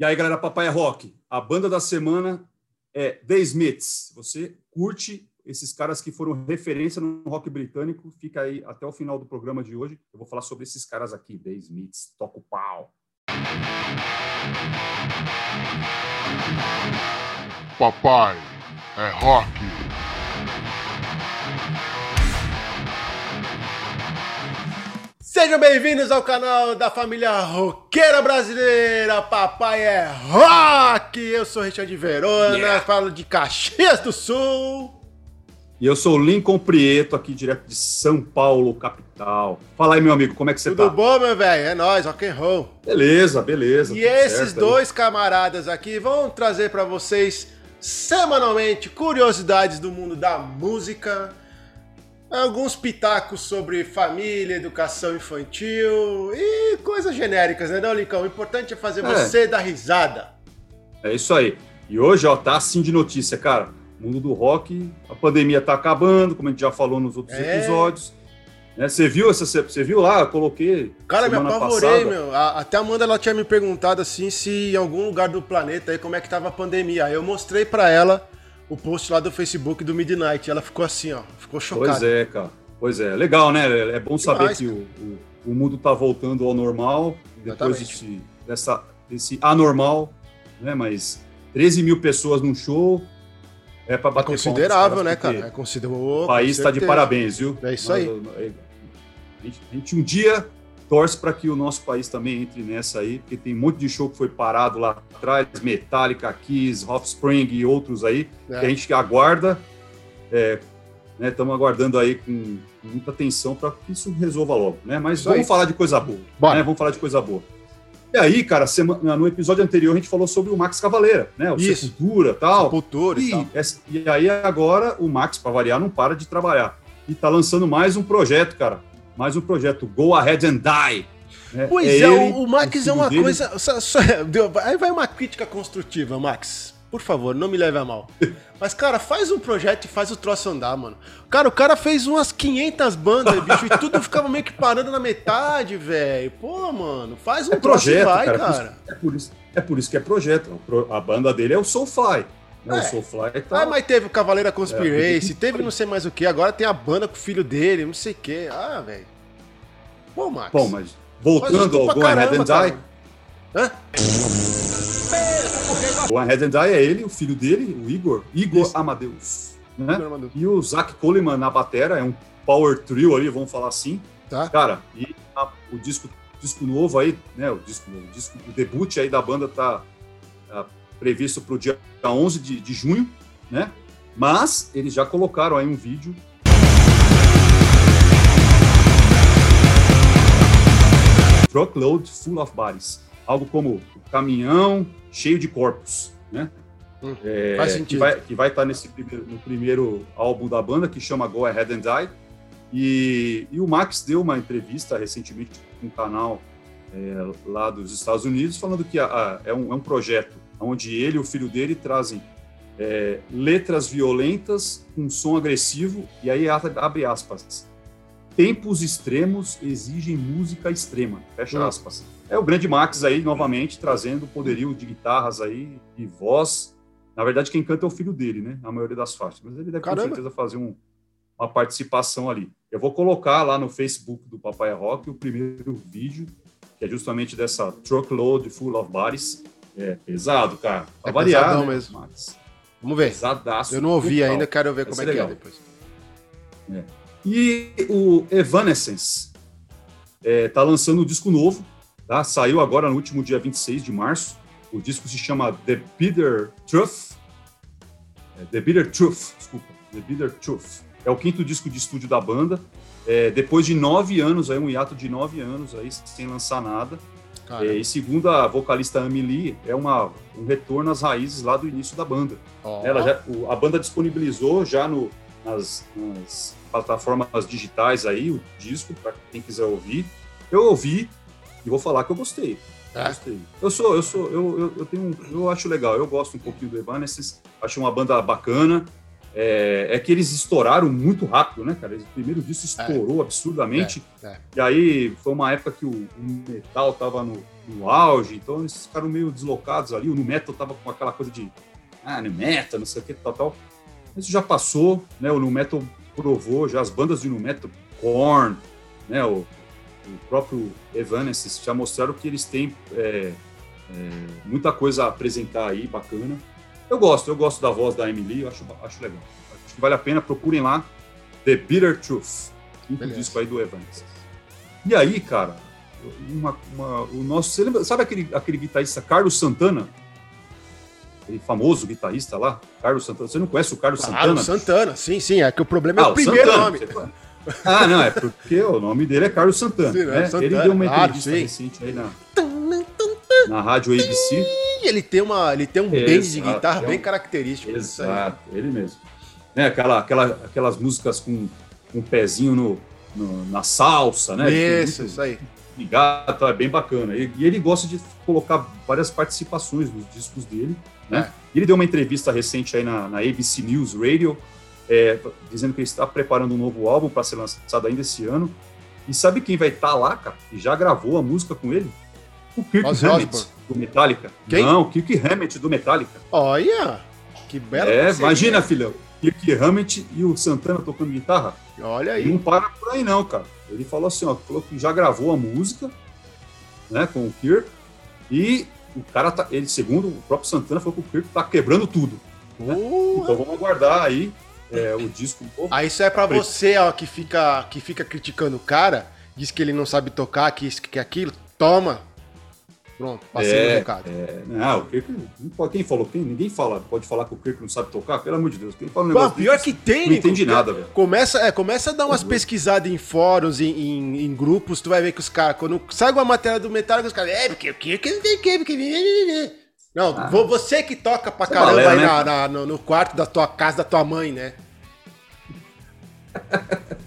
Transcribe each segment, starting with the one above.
E aí, galera, Papai é Rock. A banda da semana é The Smiths. Você curte esses caras que foram referência no rock britânico? Fica aí até o final do programa de hoje. Eu vou falar sobre esses caras aqui, The Smiths. Toca o pau. Papai é rock. Sejam bem-vindos ao canal da família roqueira brasileira. Papai é rock. Eu sou Richard Verona, Yeah. falo de Caxias do Sul. E eu sou o Lincoln Prieto, aqui direto de São Paulo, capital. Fala aí, meu amigo, como é que você Tudo tá? bom, meu velho? É nóis, rock and roll. Beleza, beleza. E tudo esses certo aí. dois camaradas aqui vão trazer pra vocês semanalmente curiosidades do mundo da música, alguns pitacos sobre família, educação infantil e coisas genéricas, né, não, Licão? O importante é fazer É. você dar risada. É isso aí. E hoje, ó, tá assim de notícia, cara. Mundo do rock, a pandemia tá acabando, como a gente já falou nos outros É. episódios. Né, Você viu essa? Você viu lá? Eu coloquei. Cara, me apavorei, passada. meu. A- até a Amanda ela tinha me perguntado assim se em algum lugar do planeta aí como é que tava a pandemia. Aí eu mostrei pra ela o post lá do Facebook do Midnight. Ela ficou assim, ó, ficou chocada. Pois é, cara. Pois é. Legal, né? É bom saber Demais, que o, o, o mundo tá voltando ao normal. Depois desse, dessa, desse anormal, né? Mas 13 mil pessoas num show. É para É bater considerável, palmas, né, porque cara? É considerável. O país está de parabéns, viu? É isso aí. A gente, a gente um dia torce para que o nosso país também entre nessa aí, porque tem um monte de show que foi parado lá atrás, Metallica, Kiss, Offspring e outros aí, É. que a gente aguarda, estamos aguardando aí com, muita atenção para que isso resolva logo, né? Mas Isso vamos aí. falar de coisa boa, né? Vamos falar de coisa boa. E aí, cara, semana, no episódio anterior a gente falou sobre o Max Cavaleira, né? O Isso. Sepultura, tal. Sepultura e E, tal. e aí agora o Max, para variar, não para de trabalhar. E tá lançando mais um projeto, cara. Mais um projeto, Go Ahead and Die. né? Pois é, ele, o, Max é uma dele. coisa. só- só- aí vai uma crítica construtiva, Max. Por favor, não me leve a mal. Mas, cara, faz um projeto e faz o troço andar, mano. Cara, o cara fez umas 500 bandas, bicho, e tudo ficava meio que parando na metade, velho. Pô, mano, faz um É troço e projeto, vai, cara. cara. É por, isso, é por isso que é projeto. A banda dele é o Soulfly. É. O Soulfly tá. Ah, mas teve o Cavaleira Conspiracy, É, teve não sei mais o que, agora tem a banda com o filho dele, não sei o que. Ah, velho. Pô, Max. Bom, mas voltando ao Go Ahead and Die. Hã? Go Ahead and Die é ele, o filho dele, o Igor. Igor Isso. Amadeus. Né? Igor Amadeus. E o Zach Coleman na batera, é um power trio ali, vamos falar assim. Tá. Cara, e a- o disco, disco novo aí, né? O disco, o disco, o debut aí da banda tá, tá previsto para o dia 11 de, de junho, né? Mas eles já colocaram aí um vídeo. Truckload full of bodies. Algo como caminhão cheio de corpos, né? Hum, É, faz que sentido. vai, que vai estar nesse primeiro, no primeiro álbum da banda, que chama Go Ahead and Die. E, e o Max deu uma entrevista recentemente com um canal é, lá dos Estados Unidos, falando que a- a- é, um, é um projeto onde ele e o filho dele trazem é, letras violentas com som agressivo, e aí abre aspas. Tempos extremos exigem música extrema. Fecha Hum. aspas. É o grande Max aí, novamente, trazendo o poderio de guitarras aí, e voz. Na verdade, quem canta é o filho dele, né? Na maioria das faixas. Mas ele deve Caramba. com certeza fazer um, uma participação ali. Eu vou colocar lá no Facebook do Papai Rock o primeiro vídeo, que é justamente dessa Truckload Full of Bodies. É pesado, cara. Pra É variar, pesadão né, mesmo. Max? Vamos ver. Pesadaço. Eu não ouvi total. ainda, quero ver Vai como é ser que é legal. depois. E o Evanescence é, tá lançando um disco novo, tá? Saiu agora no último dia 26 de março. O disco se chama The Bitter Truth. É, The Bitter Truth, desculpa. The Bitter Truth. É o quinto disco de estúdio da banda. É, depois de nove anos, aí, um hiato de nove anos aí, sem lançar nada. É, e segundo a vocalista Amy Lee, é uma, um retorno às raízes lá do início da banda. ó, Ela já, a banda disponibilizou já no, nas, nas plataformas digitais aí o disco para quem quiser ouvir. Eu ouvi e vou falar que eu gostei. É? Gostei. Eu sou, eu sou, eu, eu, eu tenho, eu acho legal. Eu gosto um pouquinho do Evanescence. Acho uma banda bacana. É, é, que eles estouraram muito rápido, né, cara? O primeiro disco estourou é. absurdamente. É, é. E aí foi uma época que o, o metal tava no, no, auge, então eles ficaram meio deslocados ali. O no metal tava com aquela coisa de ah, no metal, não sei o que, tal, tal. Isso já passou, né? O no metal provou, já as bandas de no metal, Korn, né? O, o próprio Evanescence já mostraram que eles têm é, é, muita coisa a apresentar aí, bacana. Eu gosto, eu gosto da voz da Emily, eu acho, acho legal. Acho que vale a pena, procurem lá The Bitter Truth, quinto disco aí do Evans. E aí, cara, uma, uma, o nosso. Você lembra, sabe aquele, aquele guitarrista Carlos Santana? Aquele famoso guitarrista lá, Carlos Santana. Você não conhece o Carlos claro, Santana? Santana, sim, sim. É que o problema é o primeiro Santana, nome. Ah, não, é porque o nome dele é Carlos Santana. Sim, né? Santana. Ele deu uma entrevista claro, recente aí na, na rádio ABC. Ele tem, uma, ele tem um bend de guitarra é um... bem característico. Exato, ele mesmo. Né, aquela, aquela, aquelas músicas com um pezinho no, no, na salsa, né? Isso, muito, isso aí. Ligado, é bem bacana. E, e, ele gosta de colocar várias participações nos discos dele. Né? É. Ele deu uma entrevista recente aí na, na ABC News Radio, é, dizendo que ele está preparando um novo álbum para ser lançado ainda esse ano. E sabe quem vai estar tá lá, cara? E já gravou a música com ele? O Kirk Ozzy Hammett, Osborne. do Metallica. Quem? Não, o Kirk Hammett, do Metallica. Olha! Que bela É, imagina, filhão. Kirk Hammett e o Santana tocando guitarra. Olha aí. não para por aí, não, cara. Ele falou assim, ó, falou que já gravou a música, né, com o Kirk, e o cara tá, ele, segundo o próprio Santana, falou que o Kirk tá quebrando tudo. Né? Então vamos aguardar aí é, o disco. Aí ah, isso é para você, ó, que fica, que fica criticando o cara, diz que ele não sabe tocar, que isso, que aquilo. Toma, Pronto, passei é, o recado. É, não, o Kirk, quem falou? Quem, ninguém fala, pode falar que o Kirk não sabe tocar, pelo amor de Deus. Quem fala um negócio pior que tem, Não entende nada, velho. Começa, é, começa a dar umas pesquisadas em fóruns, em, em, em, grupos, tu vai ver que os caras, quando sai uma matéria do Metallica, os caras, é, porque o Kirk não tem que, porque... Não, ah, você que toca pra caramba valeu, aí né? na, na, no, no quarto da tua casa, da tua mãe, né?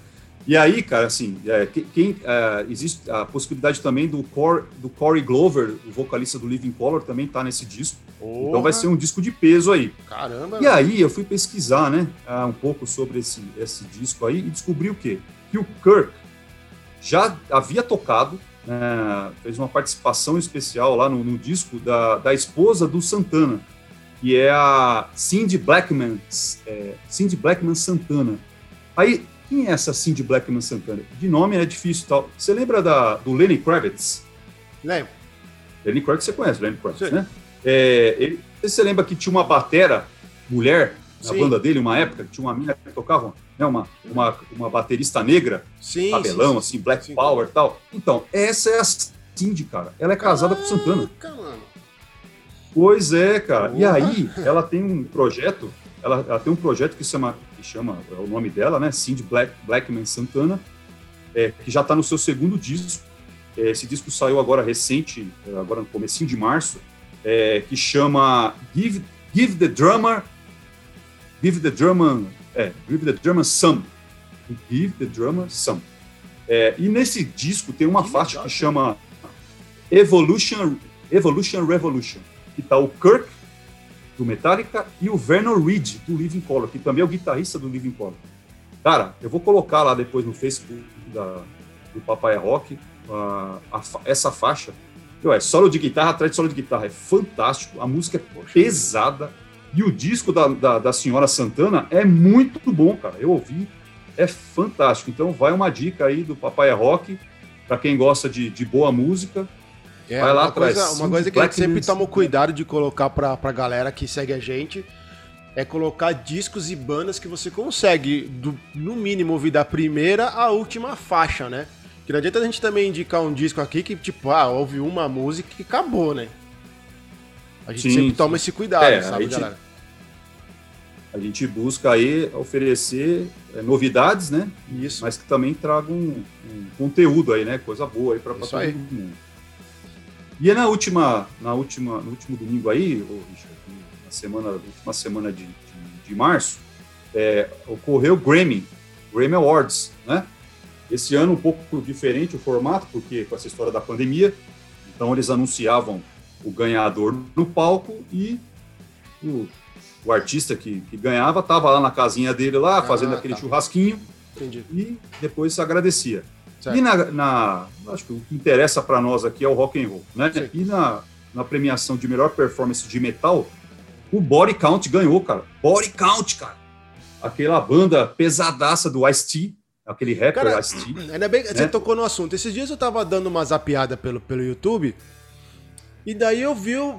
E aí, cara, assim, é, quem, é, existe a possibilidade também do, Cor, do Corey Glover, o vocalista do Living Color, também tá nesse disco. Porra. Então vai ser um disco de peso aí. Caramba! E aí eu fui pesquisar, né, um pouco sobre esse, esse disco aí e descobri o quê? Que o Kirk já havia tocado, né, fez uma participação especial lá no, no disco da, da esposa do Santana, que é a Cindy Blackman, é, Cindy Blackman Santana. Aí quem é essa Cindy Blackman Santana? De nome é difícil tal. Você lembra da, do Lenny Kravitz? Lembro. Lenny Kravitz, você conhece Lenny Kravitz, Sim. né? É, ele, você lembra que tinha uma batera mulher na sim. banda dele, uma época, tinha uma mina que tocava, né, uma, uma, uma baterista negra, sim, cabelão, sim, assim, black power e tal. Então, essa é a Cindy, cara. Ela é casada com Santana. Mano. Pois é, cara. E aí, ela tem um projeto, ela, ela tem um projeto que chama que chama, é o nome dela, né? Cindy Black, Blackman Santana, é, que já está no seu segundo disco. É, esse disco saiu agora recente, é, agora no comecinho de março, é, que chama Give, Give the Drummer, Give the Drummer, é, Give the Drummer Some. Give the Drummer Some. É, e nesse disco tem uma que faixa legal, que chama Evolution, Evolution Revolution, que tá o Kirk do Metallica, e o Vernon Reed, do Living Color, que também é o guitarrista do Living Color. Cara, eu vou colocar lá depois no Facebook da, do Papai Rock a, a, essa faixa. é solo de guitarra atrás de solo de guitarra. É fantástico, a música é pesada. E o disco da, da, da Senhora Santana é muito bom, cara. Eu ouvi, é fantástico. Então vai uma dica aí do Papai Rock, para quem gosta de, de boa música. É, Vai lá uma atrás. Coisa, uma coisa que a gente sempre toma cuidado de colocar pra, pra galera que segue a gente é colocar discos e bandas que você consegue, do, no mínimo, ouvir da primeira à última faixa, né? Que não adianta a gente também indicar um disco aqui que, tipo, ah, ouve uma música e acabou, né? A gente sim, sempre sim. toma esse cuidado, é, sabe, a gente, galera? A gente busca aí oferecer é, novidades, né? Isso. Mas que também tragam um, um conteúdo aí, né? Coisa boa aí pra, pra todo mundo. E na última, na última, no último domingo aí, na semana, na última semana de, de, de março, é, ocorreu o Grammy, Grammy Awards, né? Esse ano um pouco diferente o formato, porque com essa história da pandemia, então eles anunciavam o ganhador no palco e o o artista que, que ganhava estava lá na casinha dele lá, Ah, fazendo aquele tá. churrasquinho Entendi. e depois se agradecia. Certo. E na, na- acho que o que interessa para nós aqui é o rock and roll, né? Sim. E na, na premiação de melhor performance de metal, o Body Count ganhou, cara. Body Count, cara. Aquela banda pesadaça do Ice-T, aquele rapper Cara, Ice-T. Ainda bem que você Né? tocou no assunto. Esses dias eu tava dando uma zapiada pelo, pelo YouTube e daí eu vi o,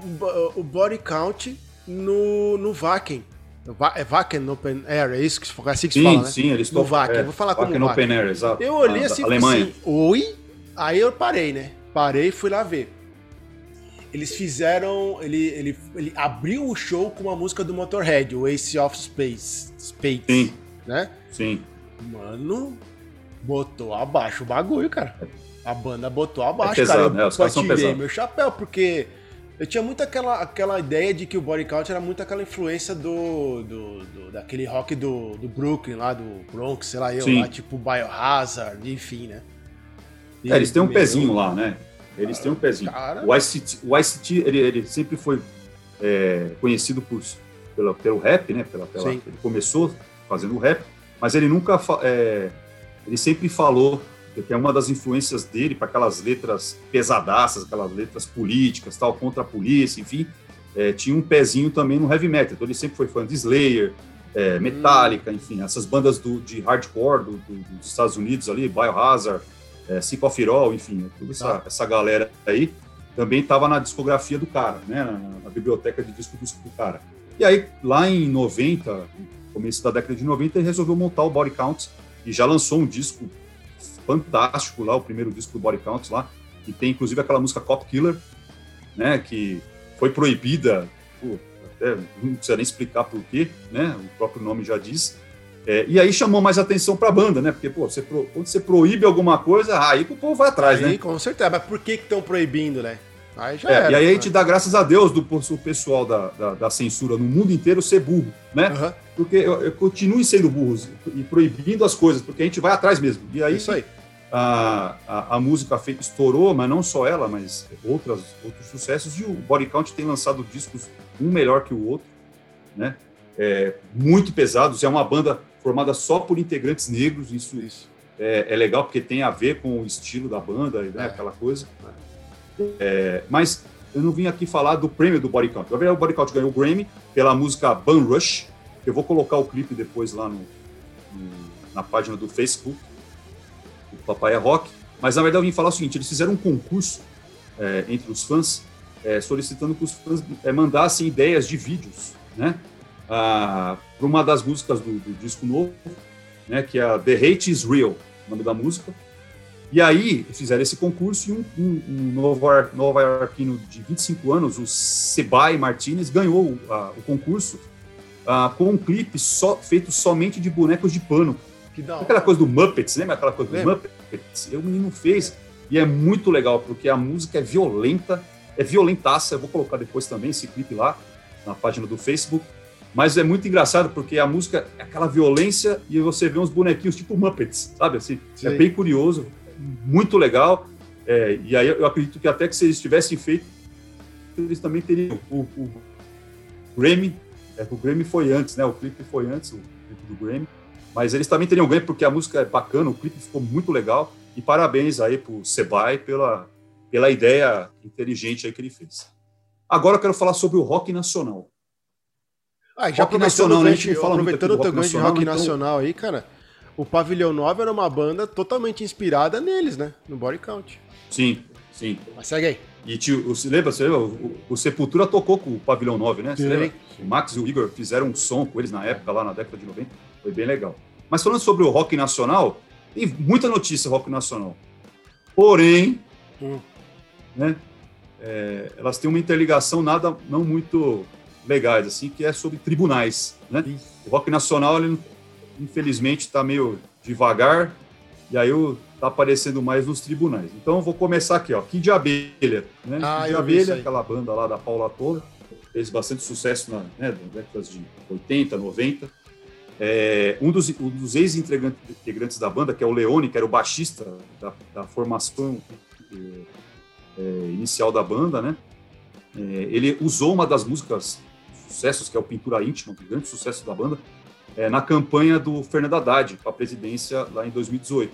o body count no, no Vaken. É Vaken Open Air, é isso que se- é assim que se Sim, fala, né? sim, eles tocam. Wacken, eu vou falar como Wacken Wacken. Open Air, exato. Eu olhei assim Alemanha. assim, oi? Aí eu parei, né? Parei e fui lá ver. Eles fizeram. Ele, ele, ele abriu o show com uma música do Motorhead, o Ace of Space. Space Sim, né? sim. Mano, botou abaixo o bagulho, cara. A banda botou abaixo, É pesado, cara. Eu né? Os caras são pesados. meu chapéu, porque eu tinha muito aquela, aquela ideia de que o body count era muito aquela influência do, do, do- daquele rock do, do Brooklyn, lá do Bronx, sei lá eu, Sim. lá, tipo Biohazard, enfim, né? E, É, eles têm um pezinho lá, né? Eles têm um pezinho. Cara. O ICT, o ICT ele, ele sempre foi é, conhecido por, pela, pelo rap, né? Pela, pela- ele começou fazendo rap, mas ele nunca. é, ele sempre falou que é uma das influências dele para aquelas letras pesadaças, aquelas letras políticas, tal, contra a polícia, enfim. é, tinha um pezinho também no heavy metal. Então ele sempre foi fã de Slayer, é, Metallica, enfim, essas bandas do, de hardcore do- do- dos Estados Unidos ali, Biohazard, é, Sick of All, enfim, toda essa, essa galera aí também estava na discografia do cara, né, na, na biblioteca de disco do, cara. E aí, lá em 90, no começo da década de 90, ele resolveu montar o Body Count e já lançou um disco fantástico lá, o primeiro disco do Body Count lá, que tem inclusive aquela música Cop Killer, né, que foi proibida, pô, até não precisa nem explicar por quê, né, o próprio nome já diz, é, e aí chamou mais atenção para a banda, né? Porque, pô, você pro- quando você proíbe alguma coisa, aí o povo vai atrás, Aí, né? com certeza. Mas por que estão proibindo, né? Aí já É, era, e aí a né? gente dá graças a Deus do o pessoal da, da, da censura no mundo inteiro ser burro, né? Aham, Porque eu, eu continuo sendo burros e proibindo as coisas, porque a gente vai atrás mesmo. E aí isso aí. A, a, a música feita estourou, mas não só ela, mas outras, outros sucessos. E o Body Count tem lançado discos um melhor que o outro, né? É, muito pesados. É uma banda formada só por integrantes negros. Isso Isso. é, é legal porque tem a ver com o estilo da banda, né? É. Aquela coisa. É, mas eu não vim aqui falar do prêmio do Body Count. Na verdade, o Body Count ganhou o Grammy pela música Bun Rush. Eu vou colocar o clipe depois lá no, no- na página do Facebook do Papai é Rock. Mas na verdade eu vim falar o seguinte: eles fizeram um concurso é, entre os fãs, é, solicitando que os fãs é, mandassem ideias de vídeos, né? para uma das músicas do, do disco novo, né? Que é a The Hate Is Real, o nome da música. E aí fizeram esse concurso e um, um, um nova, nova iorquino de 25 anos, o Sebai Martinez, ganhou o, o concurso ah, com um clipe só, feito somente de bonecos de pano. Que. Aquela coisa do Muppets, lembra aquela coisa do. Muppets? E o menino fez. E é muito legal, porque a música é violenta, é violentaça. Eu vou colocar depois também esse clipe lá na página do Facebook. Mas é muito engraçado, porque a música é aquela violência e você vê uns bonequinhos tipo Muppets, sabe assim? É bem curioso, muito legal. É, e aí eu acredito que até que se eles tivessem feito, eles também teriam o, o Grammy. É, o Grammy foi antes, né? O clipe foi antes, o clipe do Grammy. Mas eles também teriam ganho porque a música é bacana, o clipe ficou muito legal. E parabéns aí pro Sebai pela, pela ideia inteligente aí que ele fez. Agora eu quero falar sobre o rock nacional. Ah, já Rock nacional, o né? A gente fala muito aproveitando o teu de rock então- nacional aí, cara, o Pavilhão 9 era uma banda totalmente inspirada neles, né? No Body Count. Sim, sim. Mas segue aí. E tio, você lembra, você lembra? O, o Sepultura tocou com o Pavilhão 9, né? Você lembra? O Max e o Igor fizeram um som com eles na época, lá na década de 90. Foi bem legal. Mas falando sobre o rock nacional, tem muita notícia rock nacional. Porém, Hum. né, é, elas têm uma interligação nada não muito legais, assim, que é sobre tribunais. Né? O rock nacional, ele, infelizmente, está meio devagar, e aí está aparecendo mais nos tribunais. Então, eu vou começar aqui, ó, Kid de Abelha. Né? Ah, Kid de Abelha, aquela banda lá da Paula Tola, fez bastante sucesso na né, nas décadas de 80, 90. É, um dos, um dos ex-integrantes integrantes da banda, que é o Leone, que era o baixista da, da formação é, é, inicial da banda, né? É, ele usou uma das músicas sucessos, que é o Pintura Íntima, um grande sucesso da banda, é, na campanha do Fernando Haddad para a presidência lá em 2018.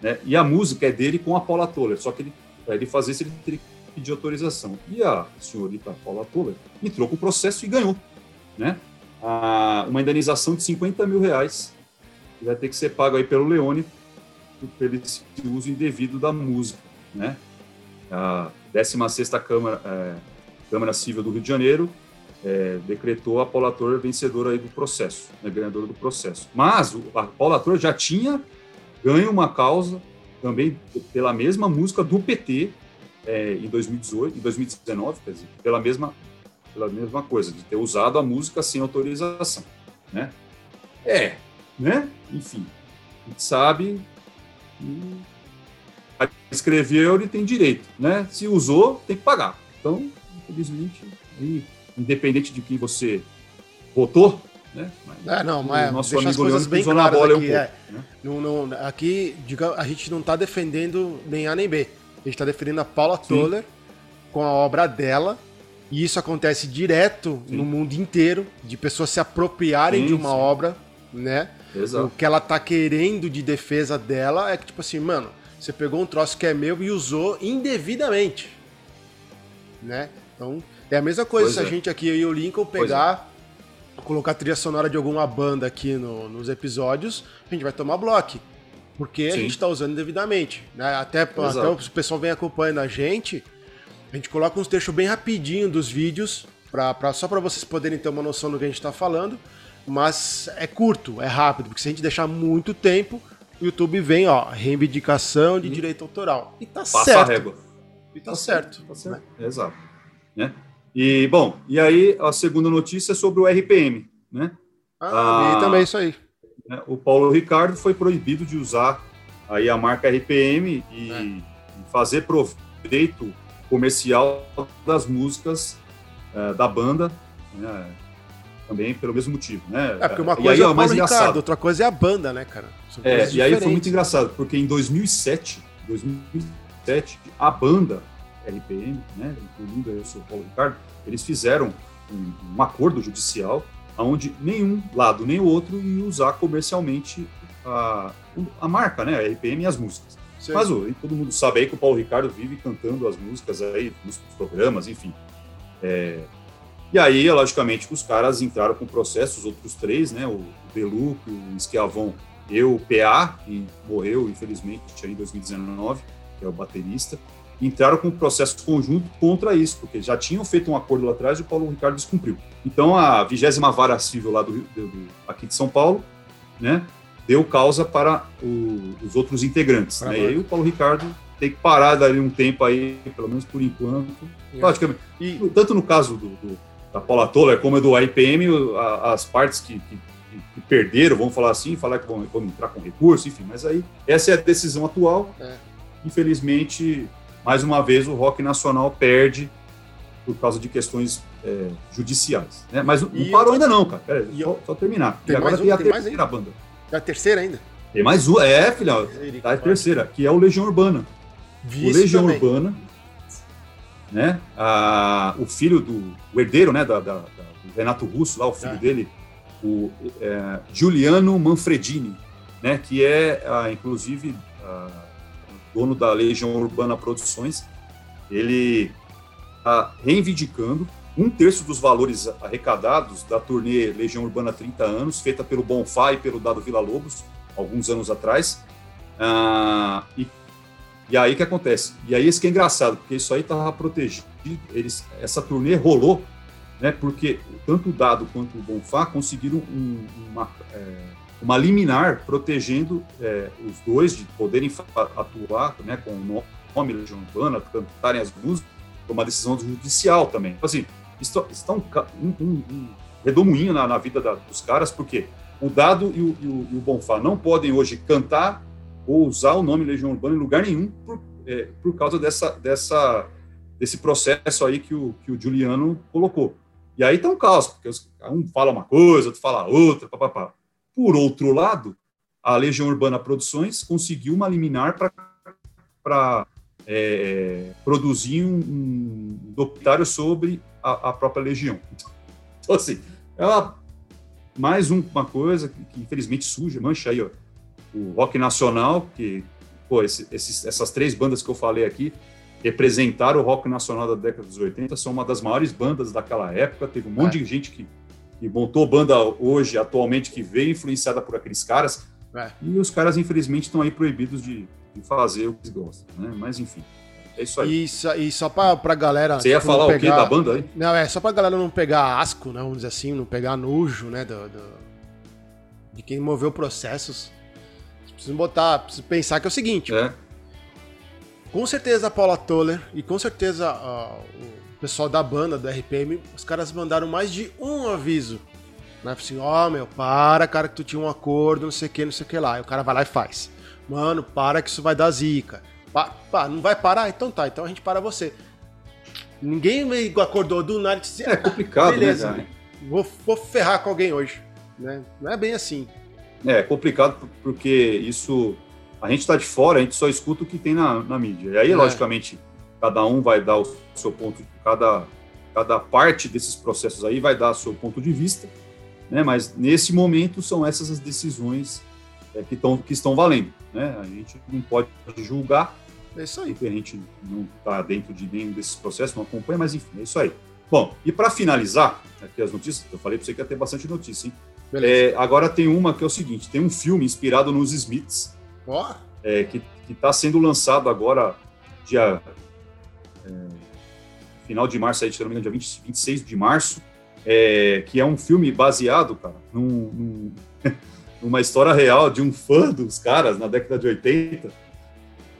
Né? E a música é dele com a Paula Toller, só que ele, para ele fazer isso, ele teria que pedir autorização. E a senhorita Paula Toller entrou com o processo e ganhou. Né? A, uma indenização de 50 mil reais, que vai ter que ser pago aí pelo Leone pelo esse uso indevido da música. Né? A 16ª Câmara, é, Câmara Civil do Rio de Janeiro é, decretou a Paula Torre vencedora aí do processo, né, ganhadora do processo. Mas a Paula Torre já tinha ganho uma causa também pela mesma música do PT é, em 2018, em 2019, quer dizer, pela mesma pela mesma coisa de ter usado a música sem autorização, né? É, né? Enfim, a gente sabe escreveu, ele tem direito, né? Se usou, tem que pagar. Então, infelizmente, aí, independente de quem você votou, né? Mas, é, não, mas nosso deixa amigo as coisas bem claras aqui. Um pouco, é. né? não, não, aqui, diga, a gente não está defendendo nem A nem B. A gente está defendendo a Paula Sim. Toller com a obra dela. E isso acontece direto Sim. no mundo inteiro, de pessoas se apropriarem sim, de uma sim. obra, né? Exato. O que ela tá querendo de defesa dela é que, tipo assim, mano, você pegou um troço que é meu e usou indevidamente. Né? Então, é a mesma coisa pois se é. a gente aqui, eu e o Lincoln, pegar, é. colocar a trilha sonora de alguma banda aqui no, nos episódios, a gente vai tomar bloco. Porque Sim. a gente está usando indevidamente. Né? Até, até o pessoal vem acompanhando a gente, a gente coloca uns textos bem rapidinho dos vídeos, pra, pra só para vocês poderem ter uma noção do que a gente está falando. Mas é curto, é rápido, porque se a gente deixar muito tempo, o YouTube vem, ó, reivindicação de direito autoral. E tá Passa certo. a régua. E tá, tá certo. Tá certo. Né? Exato. Né? E, bom, e aí a segunda notícia é sobre o RPM, né? Ah, ah também isso aí. Né, o Paulo Ricardo foi proibido de usar aí a marca RPM e, é. e fazer proveito comercial das músicas é, da banda, né? também pelo mesmo motivo, né? É, porque uma coisa aí, é o Paulo Ricardo, outra coisa é a banda, né, cara? É, e aí foi muito engraçado, porque em 2007, 2007 a banda RPM, né, incluindo o seu Paulo Ricardo, eles fizeram um, um acordo judicial onde nenhum lado nem o outro ia usar comercialmente a, a marca, né, a RPM e as músicas. Sim. Mas oh, todo mundo sabe aí que o Paulo Ricardo vive cantando as músicas aí nos programas, enfim. É, e aí, logicamente, os caras entraram com processo, os outros três, né? O Beluc, o Schiavon e o PA, que morreu, infelizmente, em 2019, que é o baterista, entraram com processo conjunto contra isso, porque já tinham feito um acordo lá atrás e o Paulo Ricardo descumpriu. Então, a vigésima vara civil lá do, do, do, aqui de São Paulo, né? Deu causa para o, os outros integrantes, né? E aí o Paulo Ricardo tem que parar dali um tempo aí, pelo menos por enquanto. É. Logicamente, e tanto no caso do, do da Paula Toller, como é do IPM, as partes que, que, que, perderam, vamos falar assim, falar que vão, vão, entrar com recurso, enfim, mas aí essa é a decisão atual. É. Infelizmente, mais uma vez, o rock nacional perde por causa de questões é, judiciais. Né? Mas não parou ainda não, cara. Pera, só, eu... só, terminar. Tem e agora tem a terceira banda. É a terceira ainda? Tem mais uma, é, filha, tá a terceira, que é o Legião Urbana. o Legião também. Urbana né? Ah, o filho do o herdeiro, né, da, da, da, do Renato Russo, lá o filho é. dele, o é, Giuliano Manfredini, né, que é ah, inclusive ah, dono da Legião Urbana Produções. Ele está reivindicando um terço dos valores arrecadados da turnê Legião Urbana 30 anos, feita pelo Bonfá e pelo Dado Vila Lobos, alguns anos atrás, ah, e e aí que acontece? E aí isso que é engraçado, porque isso aí estava protegido, eles, essa turnê rolou, né, porque tanto o Dado quanto o Bonfá conseguiram um, uma, é, uma liminar protegendo é, os dois de poderem atuar né, com o nome Legião Urbana, cantarem as músicas, uma decisão judicial também. Então, assim, isso está um, um, um redemoinho na, na vida da, dos caras, porque o Dado e o, e o, e o Bonfá não podem hoje cantar ou usar o nome Legião Urbana em lugar nenhum por, é, por causa dessa, dessa, desse processo aí que o, que o Juliano colocou. E aí tá um caos, porque um fala uma coisa, outro fala outra, papapá. Por outro lado, a Legião Urbana Produções conseguiu uma liminar para é, produzir um, um documentário sobre a, a, própria Legião. Então, assim, é uma, mais um- uma coisa que, que, infelizmente suja, mancha aí ó, o rock nacional, que, pô, esse- esses- essas três bandas que eu falei aqui representaram o rock nacional da década dos 80, são uma das maiores bandas daquela época. Teve um monte É. de gente que, que montou banda hoje, atualmente, que veio influenciada por aqueles caras. É. E os caras, infelizmente, estão aí proibidos de, de fazer o que eles gostam, né? Mas, enfim, é isso aí. E, só- e só pra, pra galera. Você ia falar o quê pegar- da banda aí? Não, é só pra galera não pegar asco, né? Vamos dizer assim, não pegar nojo, né? Do, do- de quem moveu processos. Precisam botar, precisam pensar que é o seguinte: É. com certeza a Paula Toller e com certeza o pessoal da banda, do RPM, os caras mandaram mais de um aviso. Né? Assim, ó, meu, para, cara, que tu tinha um acordo, não sei o que, não sei o que lá. E o cara vai lá e faz. Mano, para que isso vai dar zica. Pa, pá, não vai parar? Então tá, então a gente para você. Ninguém acordou do nada e disse, É complicado, beleza, né, vou, vou ferrar com alguém hoje. Né? Não é bem assim. cara? É complicado porque isso. A gente está de fora, a gente só escuta o que tem na, na mídia. E aí, É. logicamente, cada um vai dar o seu ponto, cada, cada parte desses processos aí vai dar o seu ponto de vista, né? Mas nesse momento são essas as decisões é, que, tão, que estão valendo, né? A gente não pode julgar, É isso aí. porque a gente não está dentro de nenhum desses processos, não acompanha, mas enfim, é isso aí. Bom, e para finalizar aqui as notícias, eu falei para você que ia ter bastante notícia, hein? É, agora tem uma que é o seguinte: tem um filme inspirado nos Smiths, Ó, é, que está sendo lançado agora, dia. é, final de março, aí, se não me engano, dia 20, 26 de março, é, que é um filme baseado, cara, num, num- numa história real de um fã dos caras na década de 80,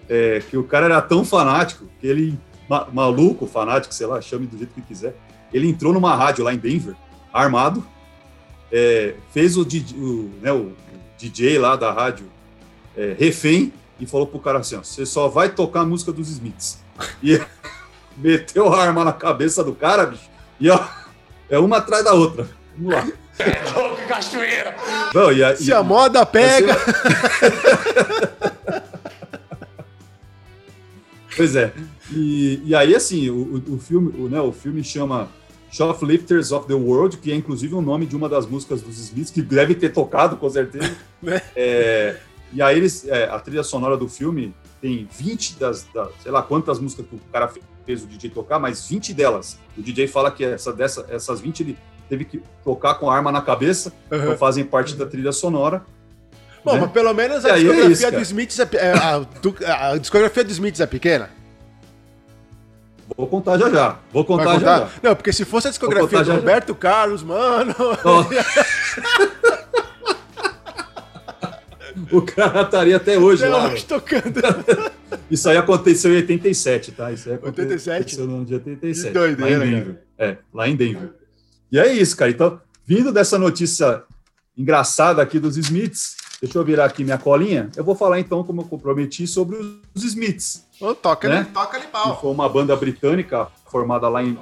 é, que o cara era tão fanático que ele, ma- maluco, fanático, sei lá, chame do jeito que quiser, ele entrou numa rádio lá em Denver, armado, é, fez o, DJ, o, né, o DJ lá da rádio é, refém e falou pro cara assim: você só vai tocar a música dos Smiths. E meteu a arma na cabeça do cara, bicho, e ó, é uma atrás da outra. Vamos lá. Não, e a- se e- a moda pega. Pois é. E, e aí, assim, o, o- filme, o, né, o filme chama Shoplifters of the World, que é inclusive o nome de uma das músicas dos Smiths, que deve ter tocado, com certeza. Né? É, e aí, eles, é, a trilha sonora do filme tem 20 das, da- sei lá quantas músicas que o cara fez o DJ tocar, mas 20 delas. O DJ fala que essa, dessa, essas 20 ele teve que tocar com a arma na cabeça, Uhum. então fazem parte da trilha sonora. Bom, né? mas pelo menos a é discografia isso, do cara. Smiths é, é, a, do- a discografia do Smiths é pequena? Vou contar já já. Vou Vai contar, já já. Não, porque se fosse a discografia contar do já já. Roberto Carlos, mano. O cara estaria até hoje lá. tocando. Isso aí aconteceu em 87, tá? Isso aí aconte- 87? aconteceu no dia 87. Que doideira, lá em Denver. É, lá em Denver. E é isso, cara. Então, vindo dessa notícia engraçada aqui dos Smiths, deixa eu virar aqui minha colinha. Eu vou falar então, como eu comprometi, sobre os Smiths. Ô, toca, Né? toca que pau. foi uma banda britânica formada lá em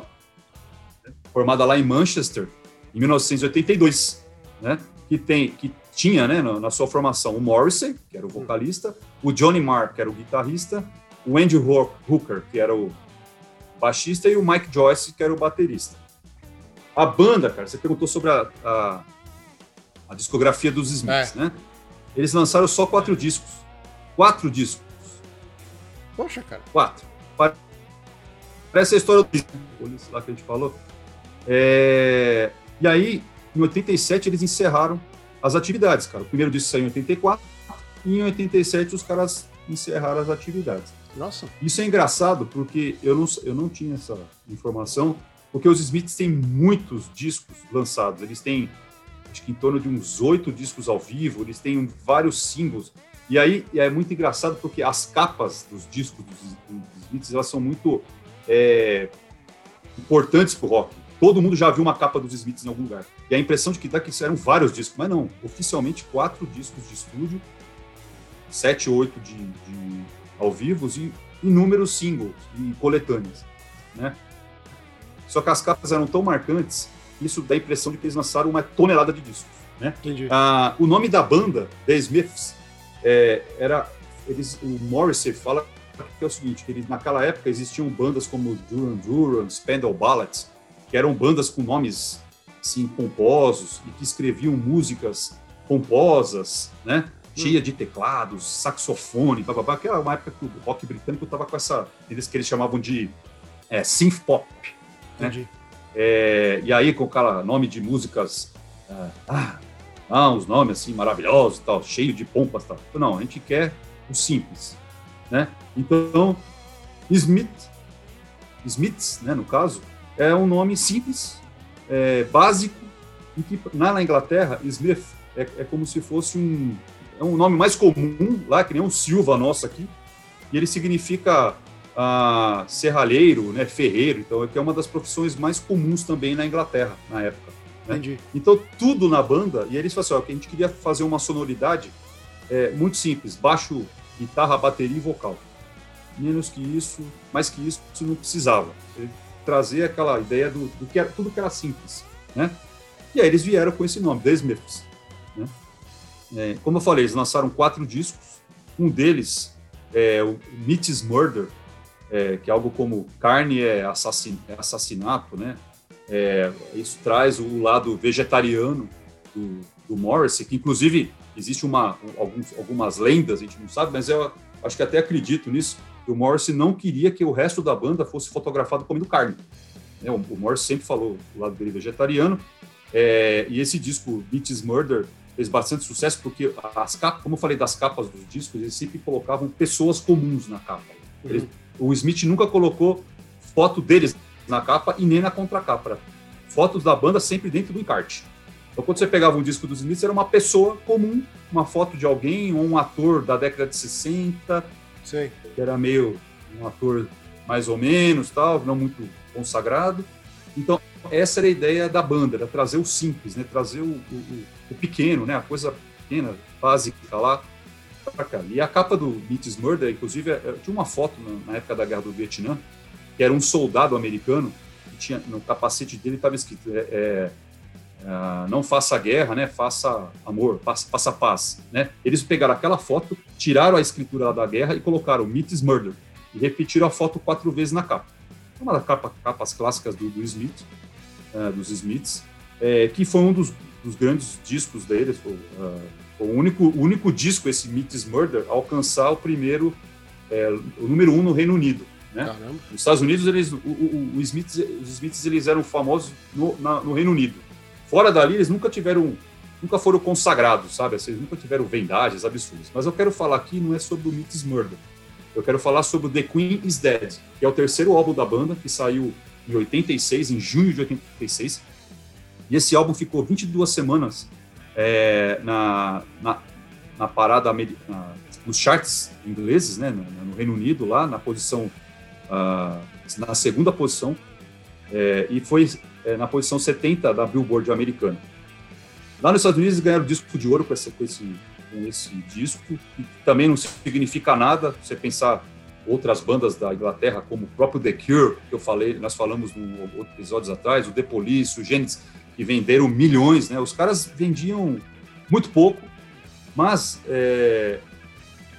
formada lá em Manchester em 1982, né? Que tem que tinha, né, na, na sua formação o Morrissey, que era o vocalista, o Johnny Marr, que era o guitarrista, o Andy Ho- Hooker, que era o baixista e o Mike Joyce, que era o baterista. A banda, cara, você perguntou sobre a, a, a discografia dos Smiths, né? Eles lançaram só quatro discos. Quatro discos. Poxa, cara. Quatro. Parece a história do Police lá que a gente falou. É, E aí, em 87, eles encerraram as atividades, cara. O primeiro disco saiu em 84 e em 87 os caras encerraram as atividades. Nossa. Isso é engraçado porque eu não, eu não tinha essa informação, porque os Smiths têm muitos discos lançados. Eles têm, acho que em torno de uns oito discos ao vivo, eles têm vários singles. E aí é muito engraçado porque as capas dos discos dos, dos Smiths elas são muito é, importantes para o rock. Todo mundo já viu uma capa dos Smiths em algum lugar. E a impressão de que dá que eram vários discos, mas não. Oficialmente, quatro discos de estúdio, sete, oito de, de ao vivo e inúmeros singles e coletâneas, né? Só que as capas eram tão marcantes, isso dá a impressão de que eles lançaram uma tonelada de discos, né? Ah, o nome da banda, The Smiths, é, era eles, o Morrissey fala que é o seguinte, que eles, naquela época existiam bandas como Duran Duran, Spandau Ballet, que eram bandas com nomes assim, pomposos e que escreviam músicas pomposas, né? Cheia de teclados, saxofone, bababá, que era uma época que o rock britânico estava com essa, eles que eles chamavam de é, synth pop, né? É, e aí com aquele nome de músicas, ah, ah, ah, os nomes assim maravilhosos, tal, cheio de pompas, tal. Não, a gente quer o simples, né? Então, Smith, Smiths, né, no caso, é um nome simples, é, básico, e que na, na Inglaterra, Smith é, é, como se fosse um, é um nome mais comum lá, que nem um Silva nosso aqui, e ele significa ah, serralheiro, né, ferreiro, então é que é uma das profissões mais comuns também na Inglaterra, na época. Né? Entendi. Então, tudo na banda, e eles falaram assim, ó, que a gente queria fazer uma sonoridade é, muito simples, baixo, guitarra, bateria e vocal. Menos que isso, mais que isso, isso não precisava. Ele trazer aquela ideia do, do, que era tudo que era simples, né? E aí eles vieram com esse nome, The Smiths. Né? É, como eu falei, eles lançaram quatro discos. Um deles é o Meat Murder, é, que é algo como carne é, é assassinato, né? É, isso traz o lado vegetariano do, do Morrissey, que inclusive existe uma, alguns, algumas lendas, a gente não sabe, mas eu acho que até acredito nisso, que o Morrissey não queria que o resto da banda fosse fotografado comendo carne. É, o, o Morrissey sempre falou do lado dele vegetariano, é, e esse disco, Beats Murder, fez bastante sucesso porque as capas, como eu falei das capas dos discos, eles sempre colocavam pessoas comuns na capa. Uhum. O Smith nunca colocou foto deles na capa e nem na contracapa. Fotos da banda sempre dentro do encarte. Então, quando você pegava um disco dos Smiths, era uma pessoa comum, uma foto de alguém, ou um ator da década de 60, Sim. que era meio um ator mais ou menos, tal, não muito consagrado. Então, essa era a ideia da banda, era trazer o simples, né? trazer o, o, o pequeno, né? a coisa pequena, básica lá E a capa do Beats Murder, inclusive, é, tinha uma foto na época da Guerra do Vietnã, que era um soldado americano, que tinha no capacete dele estava escrito é, é, é, não faça guerra, né? Faça amor, faça, faça, paz, né? Eles pegaram aquela foto, tiraram a escritura da guerra e colocaram Meet Murder e repetiram a foto quatro vezes na capa. É uma das capa, capas clássicas do, do Smith, é, dos Smiths, é, que foi um dos, dos grandes discos deles, foi, uh, o único, o único disco esse Meet Murder a alcançar o primeiro, o número um no Reino Unido. Né? Nos Estados Unidos, eles, o, o, o Smiths, os Smiths eles eram famosos no, na, no, Reino Unido. Fora dali, eles nunca tiveram, nunca foram consagrados, sabe? Assim, eles nunca tiveram vendagens absurdas. Mas eu quero falar aqui não é sobre o Smiths Murder. Eu quero falar sobre o The Queen is Dead, que é o terceiro álbum da banda, que saiu em 86, em junho de 86. E esse álbum ficou 22 semanas é, na, na, na parada, na, nos charts ingleses, né, no, no Reino Unido, lá na posição uh, na segunda posição é, e foi é, na posição 70 da Billboard americana. Lá nos Estados Unidos eles ganharam o disco de ouro com esse, com esse, com esse disco, que também não significa nada, você pensar outras bandas da Inglaterra, como o próprio The Cure, que eu falei, nós falamos no outros episódios atrás, o The Police, o Genesis, que venderam milhões, né? Os caras vendiam muito pouco, mas é,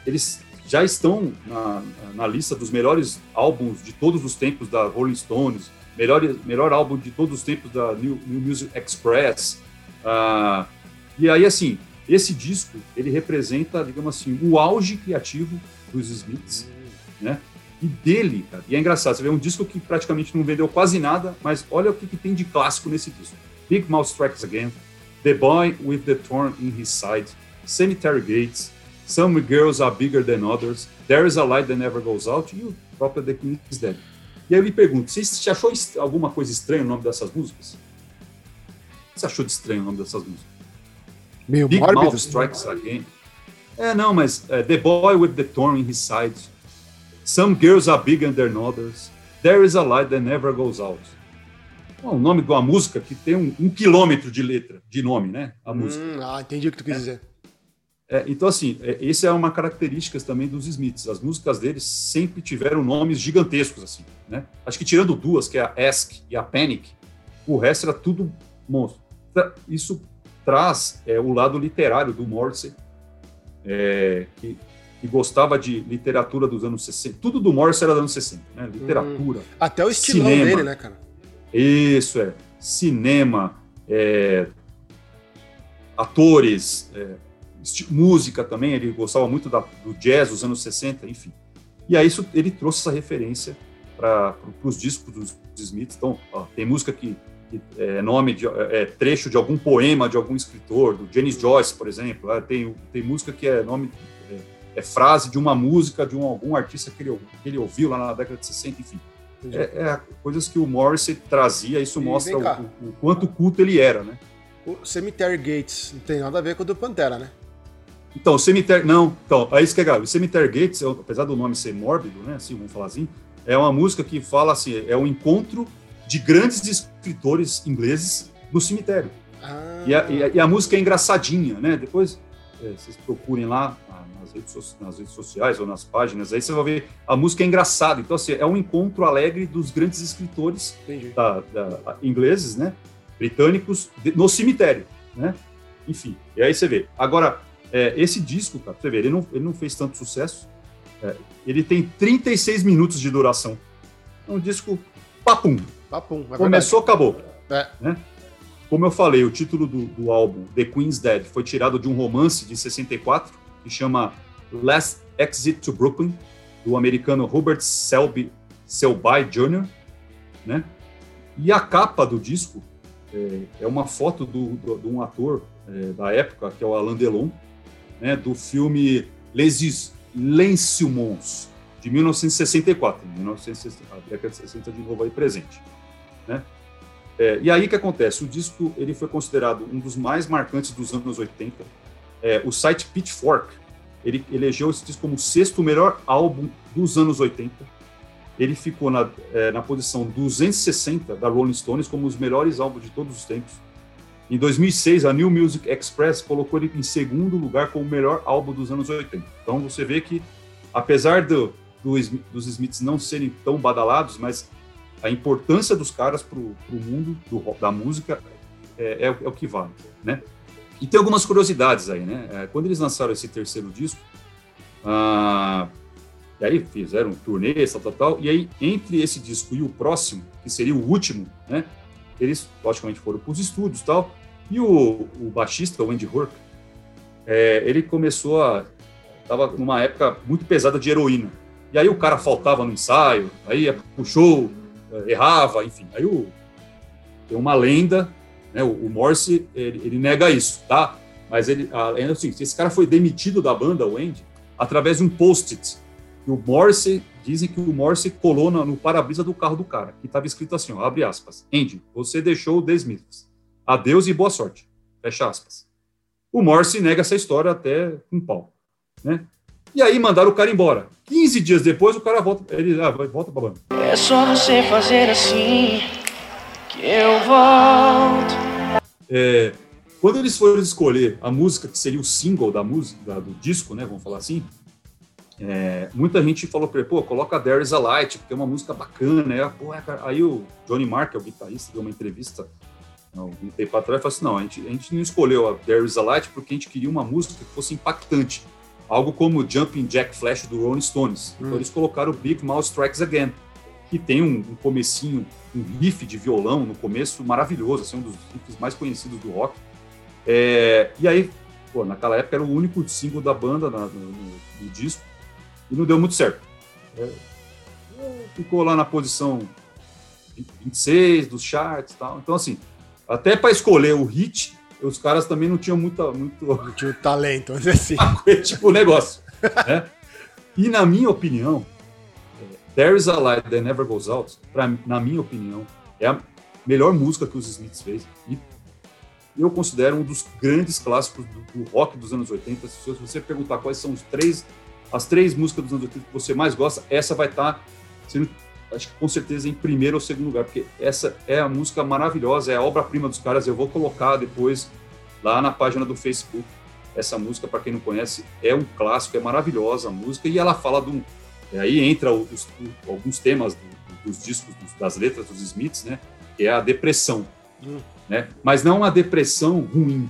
eles já estão na, na, lista dos melhores álbuns de todos os tempos da Rolling Stones, melhor, melhor álbum de todos os tempos da New, New Music Express. Uh, e aí, assim, esse disco, ele representa, digamos assim, o auge criativo dos Smiths, né? E dele, cara, e é engraçado, você vê um disco que praticamente não vendeu quase nada, mas olha o que, que tem de clássico nesse disco. Big Mouth Strikes Again, The Boy with the Thorn in His Side, Cemetery Gates, Some Girls Are Bigger Than Others, There Is a Light That Never Goes Out e o próprio The King is Dead. E aí eu lhe pergunto, você achou alguma coisa estranha no nome dessas músicas? O que você achou de estranho o nome dessas músicas? Meio Big Mouth Strikes Again. É, não, mas é, The Boy with the Thorn in His Side, Some Girls Are Bigger Than Others, There Is a Light That Never Goes Out. O nome de uma música que tem um, um, quilômetro de letra, de nome, né? A música. Hum, ah, entendi o que tu quis é. dizer. É, então, assim, é, essa é uma característica também dos Smiths. As músicas deles sempre tiveram nomes gigantescos, assim, né? Acho que tirando duas, que é a Ask e a Panic, o resto era tudo monstro. Isso traz é, o lado literário do Morrissey, é, que, que, gostava de literatura dos anos 60. Tudo do Morrissey era dos anos 60, né? Literatura. Hum, até o estilão cinema. dele, né, cara? Isso, é. Cinema, é, atores, é, música também, ele gostava muito da, do jazz dos anos 60, enfim. E aí isso, ele trouxe essa referência para os discos dos Smiths. Então, ó, tem música que, que, é nome de é, trecho de algum poema de algum escritor, do James Joyce, por exemplo. É, tem, tem música que é nome é, é, frase de uma música de um, algum artista que ele, que ele ouviu lá na década de 60, enfim. É, é, coisas que o Morrissey trazia, isso e mostra o, o, o, quanto culto ele era, né? O Cemetery Gates não tem nada a ver com o do Pantera, né? Então, o Cemitério. Não, então, é isso que é grave. O Cemetery Gates, apesar do nome ser mórbido, né? Assim, vamos falar assim, é uma música que fala assim: é um encontro de grandes escritores ingleses no cemitério. Ah. E, a, e, a, e, a, música é engraçadinha, né? Depois é, vocês procurem lá nas redes, nas redes, sociais ou nas páginas, aí você vai ver a música é engraçada. Então, assim, é um encontro alegre dos grandes escritores da, da, ingleses, né? Britânicos, de, no cemitério, né? Enfim, e aí você vê. Agora, é, esse disco, cara, você vê, ele não, ele não fez tanto sucesso. É, ele tem 36 minutos de duração. É um disco papum. Papum. É Começou, acabou. É. Né? Como eu falei, o título do, do, álbum, The Queen's Dead, foi tirado de um romance de 64 que chama Last Exit to Brooklyn, do americano Robert Selby, Selby Jr., né? E a capa do disco é, é uma foto de um ator é, da época, que é o Alain Delon, né, do filme Les Lenciumons, de 1964, 1960, a década de 60 de novo aí presente. Né? É, e aí o que acontece? O disco ele foi considerado um dos mais marcantes dos anos 80. É, o site Pitchfork ele elegeu esse disco como o sexto melhor álbum dos anos 80. Ele ficou na, é, na posição 260 da Rolling Stones como os melhores álbuns de todos os tempos. Em 2006, a New Music Express colocou ele em segundo lugar como o melhor álbum dos anos 80. Então você vê que, apesar do, do dos Smiths não serem tão badalados, mas a importância dos caras para o mundo do, da música é, é, é, o que vale, né? E tem algumas curiosidades aí, né? É, quando eles lançaram esse terceiro disco, ah, e aí fizeram um turnê, tal, tal, tal, e aí entre esse disco e o próximo, que seria o último, né? Eles, logicamente, foram para os estúdios tal. E o, o baixista, o Andy Hurk, é, ele começou a. Estava numa época muito pesada de heroína. E aí o cara faltava no ensaio, aí puxou, é, errava, enfim. Aí o, tem uma lenda, né, o, o Morse, ele, ele, nega isso, tá? Mas ele, é esse cara foi demitido da banda, o Andy, através de um post-it. E o Morse dizem que o Morse colou no, no para-brisa do carro do cara, que estava escrito assim, ó, abre aspas, Andy, você deixou o The. Adeus e boa sorte. Fecha aspas. O Morse nega essa história até com pau, né? E aí mandaram o cara embora. 15 dias depois o cara volta, ele ah, volta pra banda. É só você fazer assim que eu volto. É, quando eles foram escolher a música que seria o single da música do disco, né, vamos falar assim, é, muita gente falou para ele, pô, coloca There is a Light, porque é uma música bacana. Aí, pô, é, aí o Johnny Mark, é o guitarrista, deu uma entrevista algum tempo atrás e falou assim: não, a gente, a gente não escolheu a There is a Light porque a gente queria uma música que fosse impactante. Algo como Jumping Jack Flash do Rolling Stones. Então, hum. Então eles colocaram o Big Mouth Strikes Again, que tem um, um comecinho, um riff de violão no começo maravilhoso, assim, um dos riffs mais conhecidos do rock. É, e aí, pô, naquela época era o único single da banda na, no, no, disco e não deu muito certo. É, ficou lá na posição 26 dos charts e tal. Então, assim, até para escolher o hit, os caras também não tinham muita, muito. Não tinha talento, dizer assim. tipo, o negócio. né? E na minha opinião, There is a Light That Never Goes Out, pra, na minha opinião, é a melhor música que os Smiths fez. E eu considero um dos grandes clássicos do, do rock dos anos 80. Se você perguntar quais são os três as três músicas dos anos 80 que você mais gosta, essa vai estar tá sendo, acho que com certeza, em primeiro ou segundo lugar, porque essa é a música maravilhosa, é a obra-prima dos caras. Eu vou colocar depois lá na página do Facebook. Essa música, para quem não conhece, é um clássico, é maravilhosa a música, e ela fala de um. Aí entra os, alguns temas do, dos discos, das letras dos Smiths, né? Que é a depressão. Hum. Né? Mas não uma depressão ruim,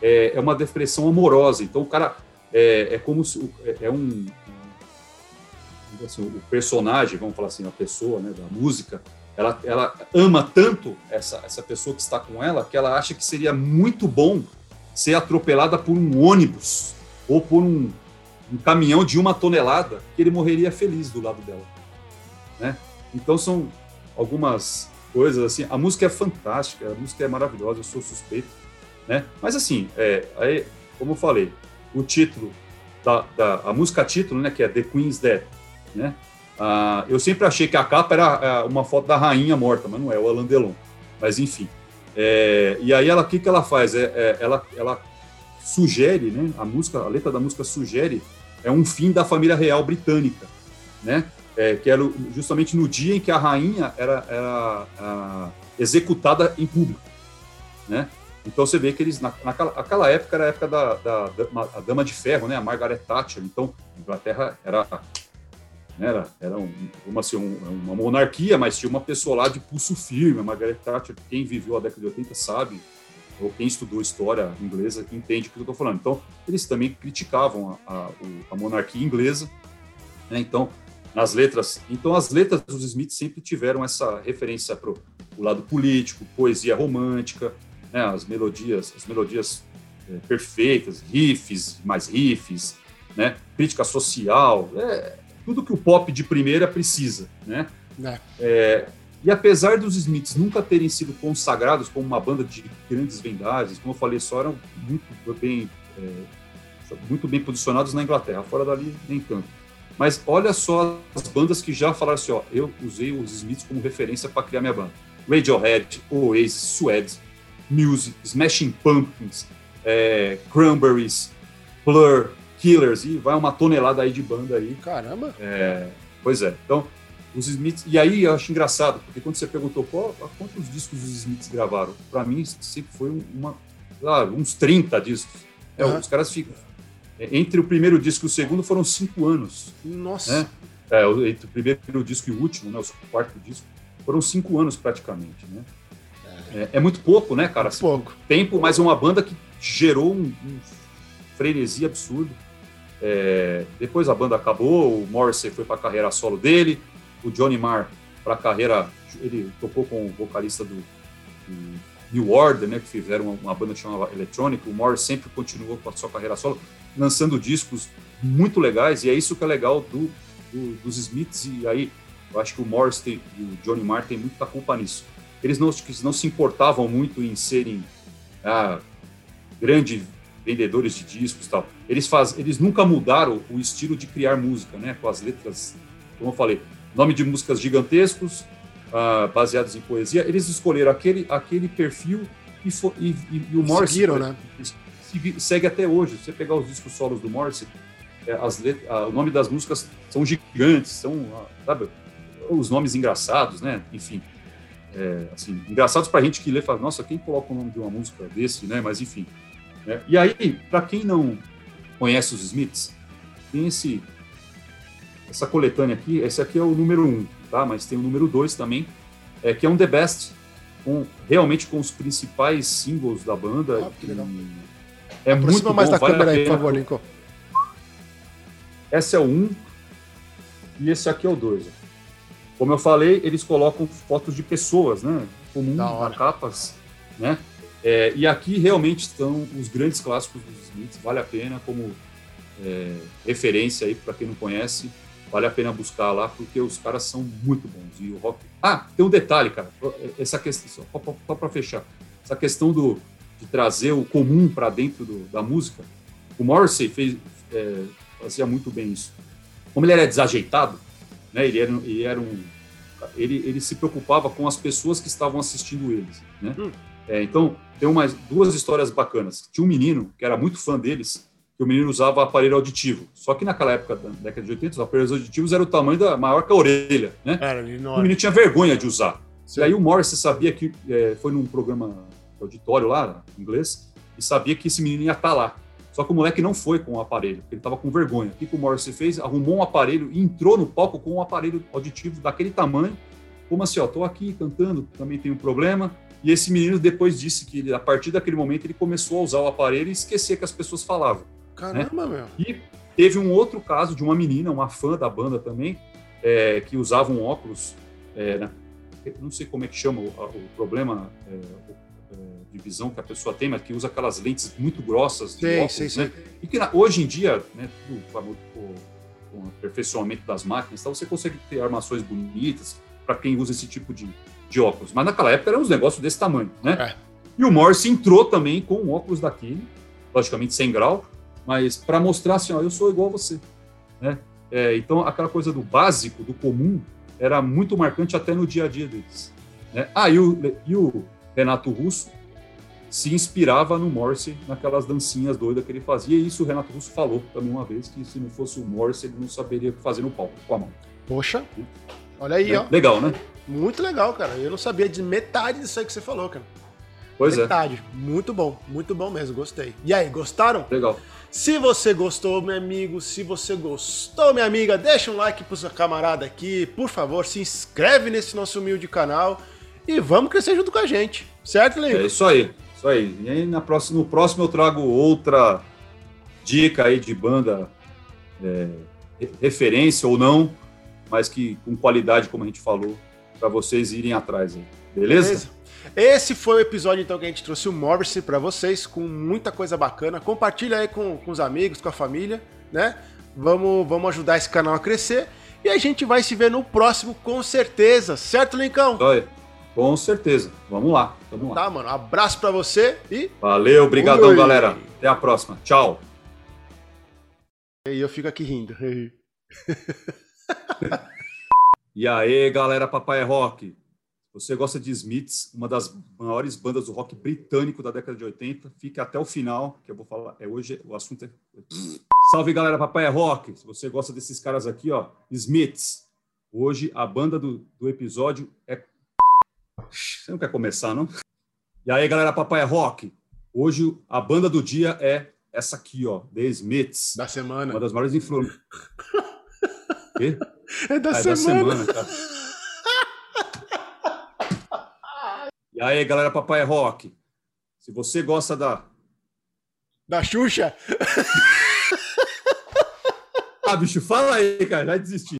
é, é uma depressão amorosa. Então o cara é, é como se é, é um assim, o personagem, vamos falar assim, a pessoa, né, da música, ela, ela ama tanto essa, essa pessoa que está com ela que ela acha que seria muito bom ser atropelada por um ônibus ou por um, um caminhão de uma tonelada, que ele morreria feliz do lado dela. Né? Então são algumas coisas assim. A música é fantástica, a música é maravilhosa, eu sou suspeito. Né? Mas assim, é, aí, como eu falei, o título da, da a música título, né, que é The Queen's Dead, né? Ah, eu sempre achei que a capa era é, uma foto da rainha morta, mas não é, o Alain Delon. Mas enfim. É, e aí ela, o que, que ela faz? É, é, ela, ela sugere, né? A música, a letra da música sugere é um fim da família real britânica, né? É, que era justamente no dia em que a rainha era, era a, executada em público, né? Então você vê que eles naquela, naquela época era a época da, da, da dama de ferro, né? A Margaret Thatcher. Então a Inglaterra era né, era, era um, uma, assim, um, uma monarquia, mas tinha uma pessoa lá de pulso firme, a Margaret Thatcher. Quem viveu a década de 80 sabe, ou quem estudou história inglesa entende o que eu estou falando. Então, eles também criticavam a, a, a monarquia inglesa. Né, então, nas letras. Então, as letras dos Smiths sempre tiveram essa referência para o lado político, poesia romântica, né, as melodias, as melodias é, perfeitas, riffs, mais riffs, né, crítica social. É, tudo que o pop de primeira precisa, né? É. E apesar dos Smiths nunca terem sido consagrados como uma banda de grandes vendagens, como eu falei, só eram muito bem, é, muito bem posicionados na Inglaterra, fora dali nem tanto. Mas olha só as bandas que já falaram assim, ó, eu usei os Smiths como referência para criar minha banda. Radiohead, Oasis, Suede, Muse, Smashing Pumpkins, é, Cranberries, Blur, Killers, e vai uma tonelada aí de banda aí. Caramba! É, pois é. Então, os Smiths. E aí eu acho engraçado, porque quando você perguntou qual, quantos discos os Smiths gravaram, para mim sempre foi uma. Lá, uns 30 discos. É, uhum. Os caras ficam. É, entre o primeiro disco e o segundo foram cinco anos. Nossa! Né? É, entre o primeiro disco e o último, né, o quarto disco, foram cinco anos praticamente, né? É, é muito pouco, né, cara? Muito pouco. Tempo, mas é uma banda que gerou um, um frenesi absurdo. É, depois a banda acabou, o Morrissey foi para a carreira solo dele, o Johnny Marr para a carreira, ele tocou com o vocalista do, do New Order, né, que fizeram uma, uma banda que chamava Electronic, o Morrissey sempre continuou com a sua carreira solo, lançando discos muito legais, e é isso que é legal do, do, dos Smiths, e aí eu acho que o Morrissey e o Johnny Marr têm muita culpa nisso. Eles não, não se importavam muito em serem ah, grande vendedores de discos tal. Eles, faz, eles nunca mudaram o estilo de criar música, né? Com as letras, como eu falei, nome de músicas gigantescos, uh, baseados em poesia. Eles escolheram aquele, aquele perfil e, for, e, e, e o Morrissey... Seguiram, né? Segue, até hoje. Se você pegar os discos solos do Morrissey, é, as letras, uh, o nome das músicas são gigantes, são, uh, sabe? Os nomes engraçados, né? Enfim. É, assim, engraçados pra gente que lê e fala, nossa, quem coloca o nome de uma música desse, né? Mas enfim. Né? E aí, para quem não conhece os Smiths, tem esse, essa coletânea aqui, esse aqui é o número um, tá? mas tem o número dois também, é, que é um The Best, com, realmente com os principais singles da banda. Ah, que legal. É Aproxima muito mais bom, da vale câmera aí, por favor, Lincoln. Esse é o um, e esse aqui é o dois. Como eu falei, eles colocam fotos de pessoas, né? Comum na capas, né? É, e aqui realmente estão os grandes clássicos dos Smiths, vale a pena como é, referência aí para quem não conhece, vale a pena buscar lá porque os caras são muito bons. E o rock. Ah, tem um detalhe, cara. Essa questão só, para fechar, essa questão do de trazer o comum para dentro do, da música. O Morrissey fez, é, fazia muito bem isso. Como ele era desajeitado, né? Ele era, ele era um ele, ele se preocupava com as pessoas que estavam assistindo eles, né? Hum. É, então, tem umas, duas histórias bacanas. Tinha um menino que era muito fã deles, que o menino usava aparelho auditivo. Só que naquela época, da década de 80, os aparelhos auditivos eram o tamanho da maior que a orelha, né? Era O menino tinha vergonha de usar. Sim. E aí o Morris sabia que é, foi num programa auditório lá, em inglês, e sabia que esse menino ia estar tá lá. Só que o moleque não foi com o aparelho, porque ele estava com vergonha. O que, que o Morris fez? Arrumou um aparelho e entrou no palco com um aparelho auditivo daquele tamanho. Como assim, ó, tô aqui cantando, também tem um problema, e esse menino depois disse que a partir daquele momento ele começou a usar o aparelho e esquecer que as pessoas falavam. Né? Caramba, né? meu. E teve um outro caso de uma menina, uma fã da banda também, é, que usava um óculos é, né, não sei como é que chama o, o problema é, é, de visão que a pessoa tem, mas que usa aquelas lentes muito grossas de Sim, óculos, sim, né? E que hoje em dia, né, tudo com, o aperfeiçoamento das máquinas, você consegue ter armações bonitas para quem usa esse tipo de, de óculos. Mas naquela época eram uns negócios desse tamanho, né? É. E o Morse entrou também com um óculos daquele, logicamente sem grau, mas para mostrar assim, ó, eu sou igual a você, né? É, então aquela coisa do básico, do comum, era muito marcante até no dia a dia deles. Né? Ah, e o, e o Renato Russo se inspirava no Morse naquelas dancinhas doidas que ele fazia, e isso o Renato Russo falou também uma vez, que se não fosse o Morse, ele não saberia o que fazer no palco com a mão. Poxa, olha aí, né? ó. Legal, né? Muito legal, cara. Eu não sabia de metade disso aí que você falou, cara. Pois é, metade. Muito bom, muito bom mesmo, gostei. E aí, gostaram? legal. Se você gostou, meu amigo, se você gostou, minha amiga, deixa um like pro seu camarada aqui, por favor, se inscreve nesse nosso humilde canal e vamos crescer junto com a gente, certo, É Lincoln? isso aí, isso aí. E aí na próxima, no próximo eu trago outra dica aí de banda, é, re- referência ou não, mas que com qualidade, como a gente falou, para vocês irem atrás aí. Beleza? Esse foi o episódio então que a gente trouxe o Morrissey pra vocês, com muita coisa bacana. Compartilha aí com, com os amigos, com a família, né? Vamos, vamos ajudar esse canal a crescer. E a gente vai se ver no próximo, com certeza. Certo, Lincão? Aí. Com certeza. Vamos lá. Vamos lá. Tá, mano. Abraço pra você e. Valeu, obrigadão, Oi. galera. Até a próxima. Tchau. E eu fico aqui rindo. E aí, galera, Papai é Rock. Você gosta de Smiths, uma das maiores bandas do rock britânico da década de 80, fique até o final, que eu vou falar. É hoje, o assunto é. Salve, galera, Papai é Rock. Se você gosta desses caras aqui, ó, Smiths. Hoje a banda do, do episódio é. Você não quer começar, não? E aí, galera, Papai é Rock. Hoje a banda do dia é essa aqui, ó, The Smiths. Da Uma semana. das maiores influências. É da Ah, é semana. da semana, cara. E aí, galera, Papai é Rock. Se você gosta da. Da Xuxa. Ah, bicho, fala aí, cara, já desisti.